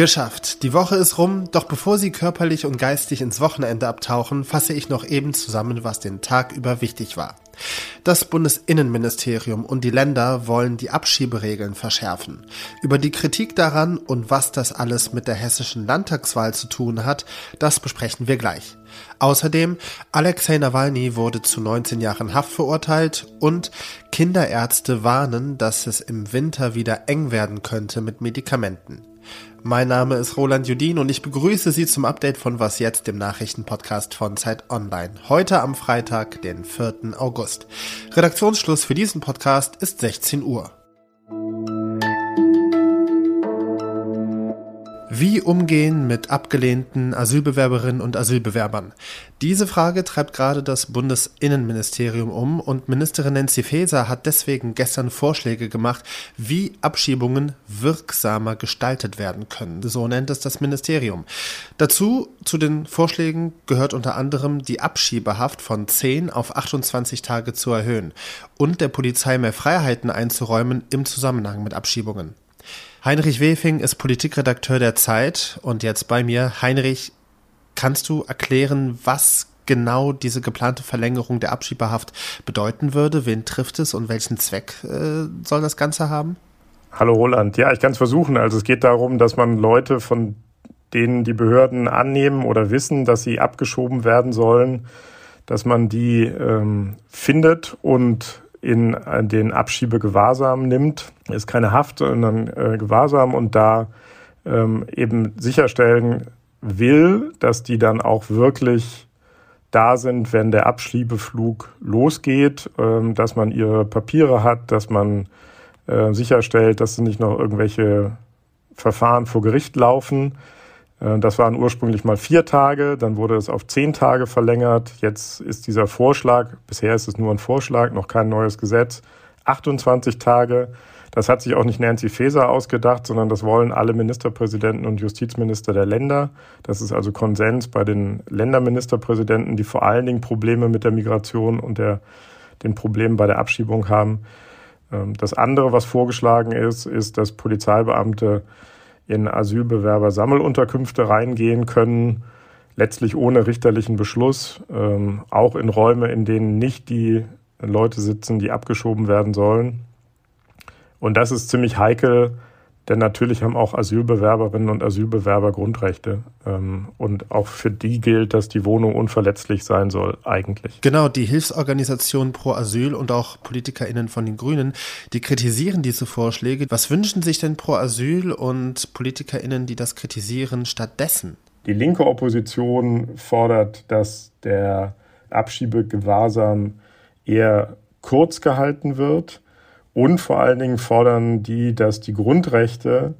Geschafft. Die Woche ist rum, doch bevor Sie körperlich und geistig ins Wochenende abtauchen, fasse ich noch eben zusammen, was den Tag über wichtig war. Das Bundesinnenministerium und die Länder wollen die Abschieberegeln verschärfen. Über die Kritik daran und was das alles mit der hessischen Landtagswahl zu tun hat, das besprechen wir gleich. Außerdem, Alexei Nawalny wurde zu 19 Jahren Haft verurteilt und Kinderärzte warnen, dass es im Winter wieder eng werden könnte mit Medikamenten. Mein Name ist Roland Judin und ich begrüße Sie zum Update von Was jetzt, dem Nachrichtenpodcast von Zeit Online. Heute am Freitag, den 4. August. Redaktionsschluss für diesen Podcast ist 16 Uhr. Wie umgehen mit abgelehnten Asylbewerberinnen und Asylbewerbern? Diese Frage treibt gerade das Bundesinnenministerium um und Ministerin Nancy Faeser hat deswegen gestern Vorschläge gemacht, wie Abschiebungen wirksamer gestaltet werden können. So nennt es das Ministerium. Dazu zu den Vorschlägen gehört unter anderem die Abschiebehaft von 10 auf 28 Tage zu erhöhen und der Polizei mehr Freiheiten einzuräumen im Zusammenhang mit Abschiebungen. Heinrich Wefing ist Politikredakteur der Zeit und jetzt bei mir. Heinrich, kannst du erklären, was genau diese geplante Verlängerung der Abschiebehaft bedeuten würde? Wen trifft es und welchen Zweck äh, soll das Ganze haben? Hallo Roland. Ja, ich kann es versuchen. Also es geht darum, dass man Leute, von denen die Behörden annehmen oder wissen, dass sie abgeschoben werden sollen, dass man die ähm, findet und in den Abschiebegewahrsam nimmt. Ist keine Haft, sondern äh, Gewahrsam und da ähm, eben sicherstellen will, dass die dann auch wirklich da sind, wenn der Abschiebeflug losgeht, ähm, dass man ihre Papiere hat, dass man äh, sicherstellt, dass nicht noch irgendwelche Verfahren vor Gericht laufen, äh, das waren ursprünglich mal vier Tage, dann wurde es auf zehn Tage verlängert. Jetzt ist dieser Vorschlag, bisher ist es nur ein Vorschlag, noch kein neues Gesetz, 28 Tage. Das hat sich auch nicht Nancy Faeser ausgedacht, sondern das wollen alle Ministerpräsidenten und Justizminister der Länder. Das ist also Konsens bei den Länderministerpräsidenten, die vor allen Dingen Probleme mit der Migration und der, den Problemen bei der Abschiebung haben. Ähm, das andere, was vorgeschlagen ist, ist, dass Polizeibeamte in Asylbewerber-Sammelunterkünfte reingehen können, letztlich ohne richterlichen Beschluss, ähm, auch in Räume, in denen nicht die Leute sitzen, die abgeschoben werden sollen. Und das ist ziemlich heikel, denn natürlich haben auch Asylbewerberinnen und Asylbewerber Grundrechte. Ähm, und auch für die gilt, dass die Wohnung unverletzlich sein soll, eigentlich. Genau, die Hilfsorganisation Pro Asyl und auch PolitikerInnen von den Grünen, die kritisieren diese Vorschläge. Was wünschen sich denn Pro Asyl und PolitikerInnen, die das kritisieren, stattdessen? Die linke Opposition fordert, dass der Abschiebegewahrsam eher kurz gehalten wird und vor allen Dingen fordern die, dass die Grundrechte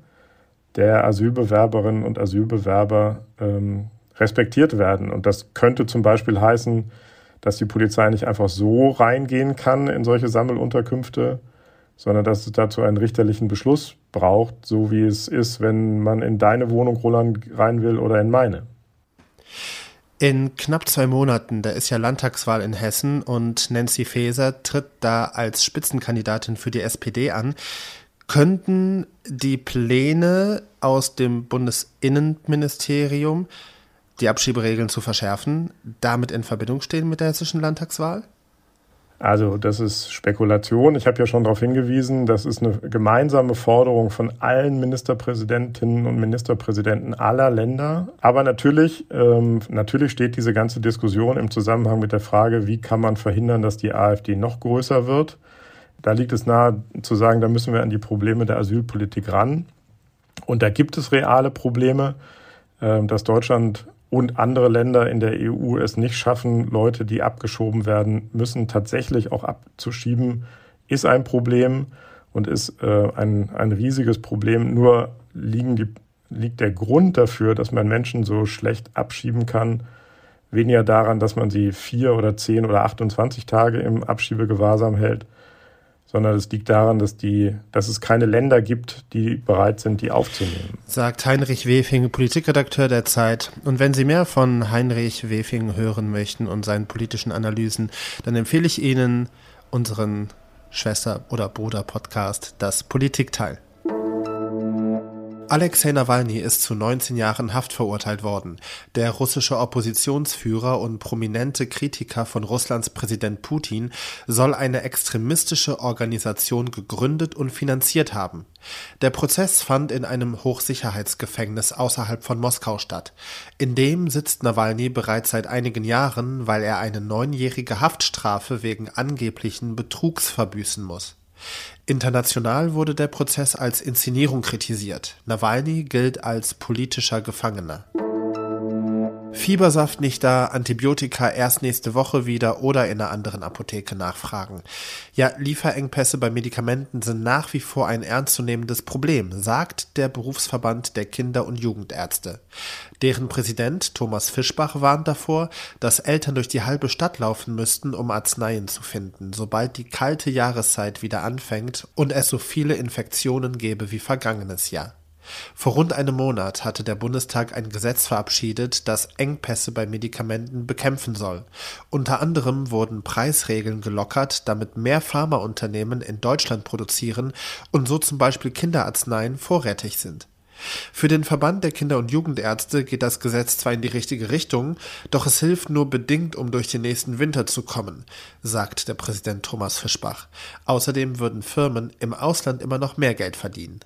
der Asylbewerberinnen und Asylbewerber ähm, respektiert werden. Und das könnte zum Beispiel heißen, dass die Polizei nicht einfach so reingehen kann in solche Sammelunterkünfte, sondern dass es dazu einen richterlichen Beschluss braucht, so wie es ist, wenn man in deine Wohnung, Roland, rein will oder in meine. In knapp zwei Monaten, da ist ja Landtagswahl in Hessen und Nancy Faeser tritt da als Spitzenkandidatin für die SPD an. Könnten die Pläne aus dem Bundesinnenministerium, die Abschieberegeln zu verschärfen, damit in Verbindung stehen mit der hessischen Landtagswahl? Also das ist Spekulation. Ich habe ja schon darauf hingewiesen, das ist eine gemeinsame Forderung von allen Ministerpräsidentinnen und Ministerpräsidenten aller Länder. Aber natürlich, ähm, natürlich steht diese ganze Diskussion im Zusammenhang mit der Frage, wie kann man verhindern, dass die AfD noch größer wird. Da liegt es nahe zu sagen, da müssen wir an die Probleme der Asylpolitik ran. Und da gibt es reale Probleme, äh, dass Deutschland und andere Länder in der EU es nicht schaffen, Leute, die abgeschoben werden müssen, tatsächlich auch abzuschieben, ist ein Problem und ist äh, ein, ein riesiges Problem. Nur liegen die, liegt der Grund dafür, dass man Menschen so schlecht abschieben kann, weniger daran, dass man sie vier oder zehn oder 28 Tage im Abschiebegewahrsam hält, sondern es liegt daran, dass, die, dass es keine Länder gibt, die bereit sind, die aufzunehmen. Sagt Heinrich Wefing, Politikredakteur der Zeit. Und wenn Sie mehr von Heinrich Wefing hören möchten und seinen politischen Analysen, dann empfehle ich Ihnen unseren Schwester- oder Bruder-Podcast, das Politikteil. Alexei Nawalny ist zu 19 Jahren Haft verurteilt worden. Der russische Oppositionsführer und prominente Kritiker von Russlands Präsident Putin soll eine extremistische Organisation gegründet und finanziert haben. Der Prozess fand in einem Hochsicherheitsgefängnis außerhalb von Moskau statt. In dem sitzt Nawalny bereits seit einigen Jahren, weil er eine neunjährige Haftstrafe wegen angeblichen Betrugs verbüßen muss. International wurde der Prozess als Inszenierung kritisiert. Nawalny gilt als politischer Gefangener. Fiebersaft nicht da, Antibiotika erst nächste Woche wieder oder in einer anderen Apotheke nachfragen. Ja, Lieferengpässe bei Medikamenten sind nach wie vor ein ernstzunehmendes Problem, sagt der Berufsverband der Kinder- und Jugendärzte. Deren Präsident Thomas Fischbach warnt davor, dass Eltern durch die halbe Stadt laufen müssten, um Arzneien zu finden, sobald die kalte Jahreszeit wieder anfängt und es so viele Infektionen gäbe wie vergangenes Jahr. Vor rund einem Monat hatte der Bundestag ein Gesetz verabschiedet, das Engpässe bei Medikamenten bekämpfen soll. Unter anderem wurden Preisregeln gelockert, damit mehr Pharmaunternehmen in Deutschland produzieren und so zum Beispiel Kinderarzneien vorrätig sind. Für den Verband der Kinder- und Jugendärzte geht das Gesetz zwar in die richtige Richtung, doch es hilft nur bedingt, um durch den nächsten Winter zu kommen, sagt der Präsident Thomas Fischbach. Außerdem würden Firmen im Ausland immer noch mehr Geld verdienen.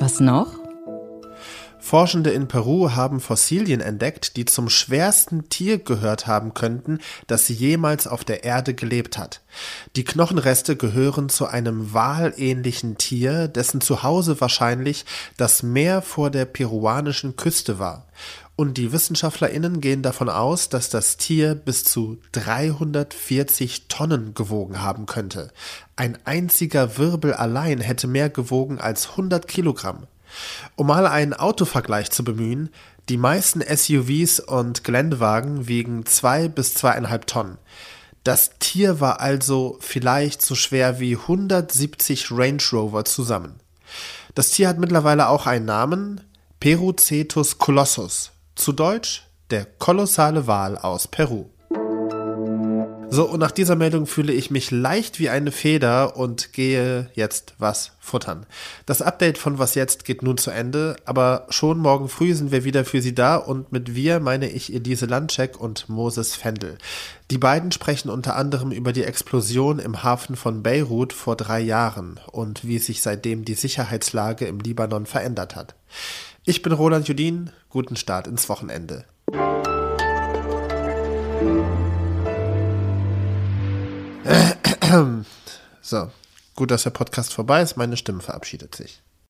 Was noch? Forschende in Peru haben Fossilien entdeckt, die zum schwersten Tier gehört haben könnten, das jemals auf der Erde gelebt hat. Die Knochenreste gehören zu einem walähnlichen Tier, dessen Zuhause wahrscheinlich das Meer vor der peruanischen Küste war. Und die WissenschaftlerInnen gehen davon aus, dass das Tier bis zu 340 Tonnen gewogen haben könnte. Ein einziger Wirbel allein hätte mehr gewogen als 100 Kilogramm. Um mal einen Autovergleich zu bemühen, die meisten SUVs und Geländewagen wiegen zwei bis zweieinhalb Tonnen. Das Tier war also vielleicht so schwer wie 170 Range Rover zusammen. Das Tier hat mittlerweile auch einen Namen, Perucetus colossus, zu Deutsch der kolossale Wal aus Peru. So, und nach dieser Meldung fühle ich mich leicht wie eine Feder und gehe jetzt was futtern. Das Update von Was jetzt geht nun zu Ende, aber schon morgen früh sind wir wieder für Sie da und mit wir meine ich Elise Landcheck und Moses Fendel. Die beiden sprechen unter anderem über die Explosion im Hafen von Beirut vor drei Jahren und wie sich seitdem die Sicherheitslage im Libanon verändert hat. Ich bin Roland Judin, guten Start ins Wochenende. So, gut, dass der Podcast vorbei ist, meine Stimme verabschiedet sich.